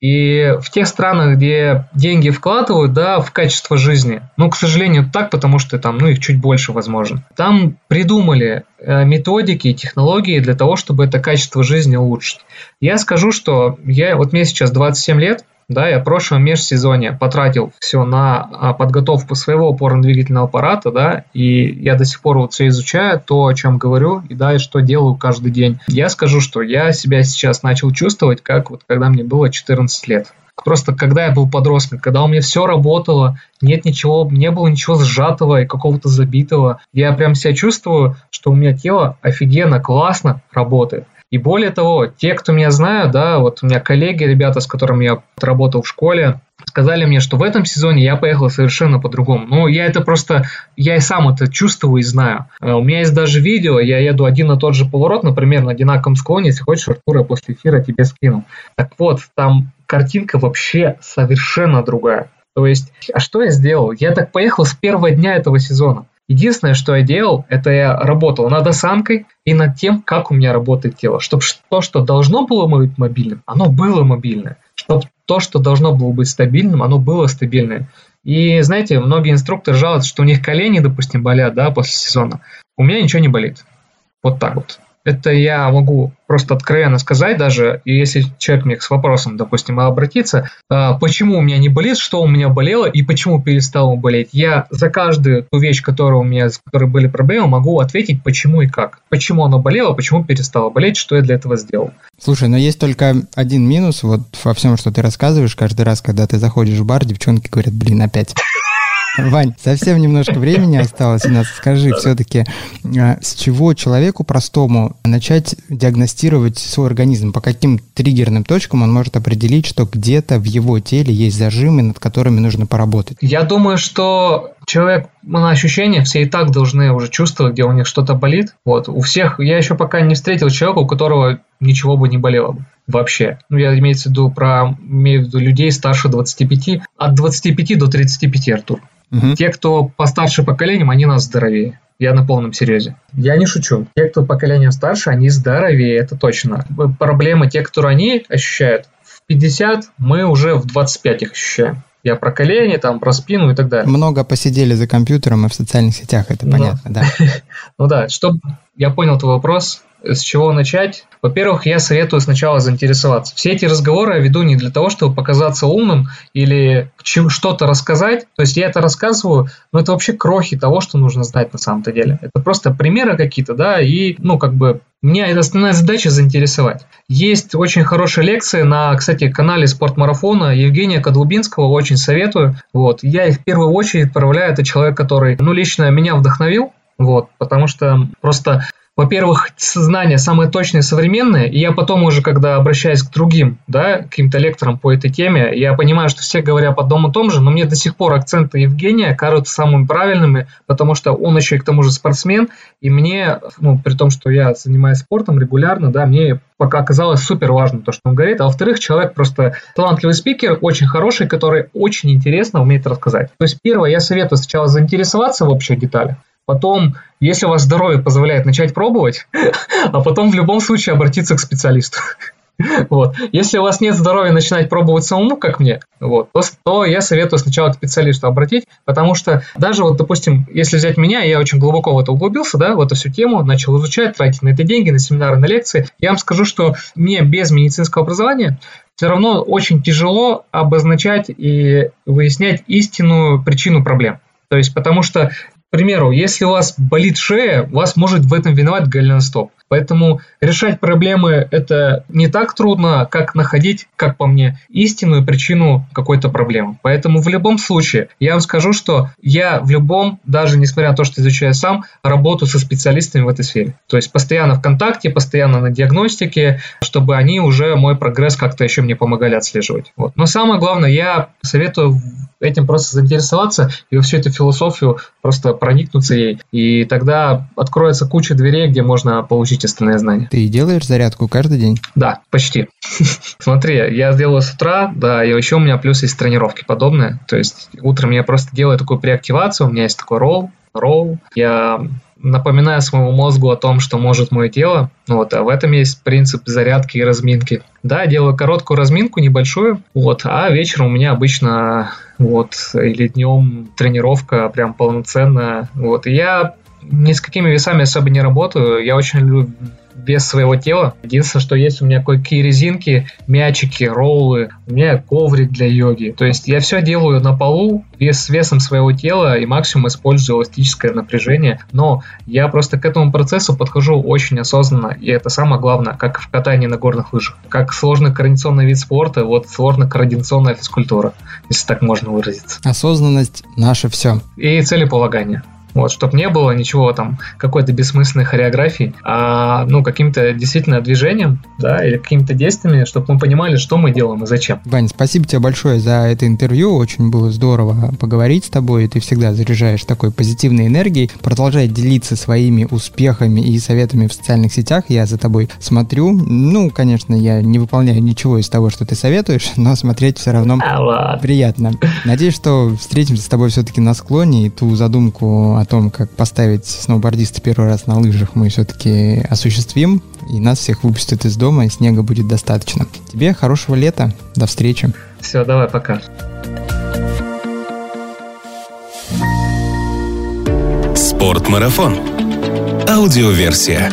И в тех странах, где деньги вкладывают, да, в качество жизни, ну, к сожалению, так, потому что там, ну, их чуть больше, возможно. Там придумали э, методики и технологии для того, чтобы это качество жизни улучшить. Я скажу, что я, вот мне сейчас 27 лет, да, я в прошлом межсезоне потратил все на а, подготовку своего опорно-двигательного аппарата, да, и я до сих пор вот все изучаю, то, о чем говорю, и да, и что делаю каждый день. Я скажу, что я себя сейчас начал чувствовать, как вот когда мне было 14 лет. Просто когда я был подростком, когда у меня все работало, нет ничего, не было ничего сжатого и какого-то забитого, я прям себя чувствую, что у меня тело офигенно, классно работает. И более того, те, кто меня знают, да, вот у меня коллеги, ребята, с которыми я работал в школе, сказали мне, что в этом сезоне я поехал совершенно по-другому. Ну, я это просто, я и сам это чувствую и знаю. Э, у меня есть даже видео, я еду один на тот же поворот, например, на одинаковом склоне, если хочешь, Артур, я после эфира тебе скину. Так вот, там картинка вообще совершенно другая. То есть, а что я сделал? Я так поехал с первого дня этого сезона. Единственное, что я делал, это я работал над осанкой и над тем, как у меня работает тело. Чтобы то, что должно было быть мобильным, оно было мобильное. Чтобы то, что должно было быть стабильным, оно было стабильное. И знаете, многие инструкторы жалуются, что у них колени, допустим, болят, да, после сезона. У меня ничего не болит. Вот так вот. Это я могу просто откровенно сказать даже, если человек мне с вопросом, допустим, обратиться, а, почему у меня не болит, что у меня болело и почему перестало болеть, я за каждую ту вещь, которая у меня, с которой были проблемы, могу ответить, почему и как. Почему оно болело, почему перестало болеть, что я для этого сделал. Слушай, но есть только один минус вот во всем, что ты рассказываешь. Каждый раз, когда ты заходишь в бар, девчонки говорят, блин, опять. Вань, совсем немножко времени осталось у нас. Скажи все-таки, а, с чего человеку простому начать диагностировать свой организм? По каким триггерным точкам он может определить, что где-то в его теле есть зажимы, над которыми нужно поработать? Я думаю, что человек на ощущения все и так должны уже чувствовать, где у них что-то болит. Вот, у всех, я еще пока не встретил человека, у которого ничего бы не болело бы вообще. Ну, я имеется в виду про, имею в виду людей старше 25, от 25 до 35, Артур. Угу. Те, кто постарше поколением, они нас здоровее. Я на полном серьезе. Я не шучу. Те, кто поколением старше, они здоровее, это точно. Проблемы, те, которые они ощущают, в 50 мы уже в 25 их ощущаем. Я про колени, там, про спину и так далее. Много посидели за компьютером и в социальных сетях, это понятно, да. *laughs* Ну да, чтобы я понял твой вопрос, с чего начать? Во-первых, я советую сначала заинтересоваться. Все эти разговоры я веду не для того, чтобы показаться умным или что-то рассказать. То есть я это рассказываю, но это вообще крохи того, что нужно знать на самом-то деле. Это просто примеры какие-то, да, и, ну, как бы, мне это основная задача заинтересовать. Есть очень хорошие лекции на, кстати, канале Спортмарафона Евгения Кадлубинского, очень советую. Вот. Я их в первую очередь отправляю, это человек, который, ну, лично меня вдохновил, вот, потому что просто во-первых, знания самые точные, современные, и я потом уже, когда обращаюсь к другим, да, каким-то лекторам по этой теме, я понимаю, что все говорят по одном и том же, но мне до сих пор акценты Евгения кажутся самыми правильными, потому что он еще и к тому же спортсмен, и мне, ну, при том, что я занимаюсь спортом регулярно, да, мне пока оказалось супер важно то, что он говорит, а во-вторых, человек просто талантливый спикер, очень хороший, который очень интересно умеет рассказать. То есть первое, я советую сначала заинтересоваться в общих деталях, Потом, если у вас здоровье позволяет начать пробовать, *laughs* а потом в любом случае обратиться к специалисту. *laughs* Вот. Если у вас нет здоровья начинать пробовать самому, как мне, вот, то, то я советую сначала к специалисту обратить, потому что даже вот, допустим, если взять меня, я очень глубоко в это углубился, да, в эту всю тему, начал изучать, тратить на это деньги, на семинары, на лекции, я вам скажу, что мне без медицинского образования все равно очень тяжело обозначать и выяснять истинную причину проблем. То есть, потому что к примеру, если у вас болит шея, вас может в этом виноват голеностоп. Поэтому решать проблемы это не так трудно, как находить, как по мне, истинную причину какой-то проблемы. Поэтому в любом случае я вам скажу, что я в любом, даже несмотря на то, что изучаю сам, работаю со специалистами в этой сфере. То есть постоянно в контакте, постоянно на диагностике, чтобы они уже мой прогресс как-то еще мне помогали отслеживать. Вот. Но самое главное, я советую этим просто заинтересоваться и во всю эту философию просто проникнуться ей. И тогда откроется куча дверей, где можно получить остальные знания. Ты делаешь зарядку каждый день? Да, почти. *laughs* Смотри, я сделаю с утра, да, и еще у меня плюс есть тренировки подобные. То есть утром я просто делаю такую преактивацию, у меня есть такой ролл, ролл. Я напоминая своему мозгу о том, что может мое тело. Вот, а в этом есть принцип зарядки и разминки. Да, делаю короткую разминку, небольшую, вот, а вечером у меня обычно вот, или днем тренировка прям полноценная, вот, и я ни с какими весами особо не работаю, я очень люблю без своего тела. Единственное, что есть у меня кое-какие резинки, мячики, роллы, у меня коврик для йоги. То есть я все делаю на полу, вес с весом своего тела и максимум использую эластическое напряжение. Но я просто к этому процессу подхожу очень осознанно, и это самое главное, как в катании на горных лыжах. Как сложный координационный вид спорта, вот сложно координационная физкультура, если так можно выразиться. Осознанность – наше все. И целеполагание. Вот, чтобы не было ничего там, какой-то бессмысленной хореографии, а, ну, каким-то действительно движением, да, или какими-то действиями, чтобы мы понимали, что мы делаем и зачем. Вань, спасибо тебе большое за это интервью, очень было здорово поговорить с тобой, ты всегда заряжаешь такой позитивной энергией, продолжай делиться своими успехами и советами в социальных сетях, я за тобой смотрю, ну, конечно, я не выполняю ничего из того, что ты советуешь, но смотреть все равно а, приятно. Надеюсь, что встретимся с тобой все-таки на склоне и ту задумку о том, как поставить сноубордиста первый раз на лыжах, мы все-таки осуществим, и нас всех выпустят из дома, и снега будет достаточно. Тебе хорошего лета, до встречи. Все, давай, пока. Спортмарафон. Аудиоверсия.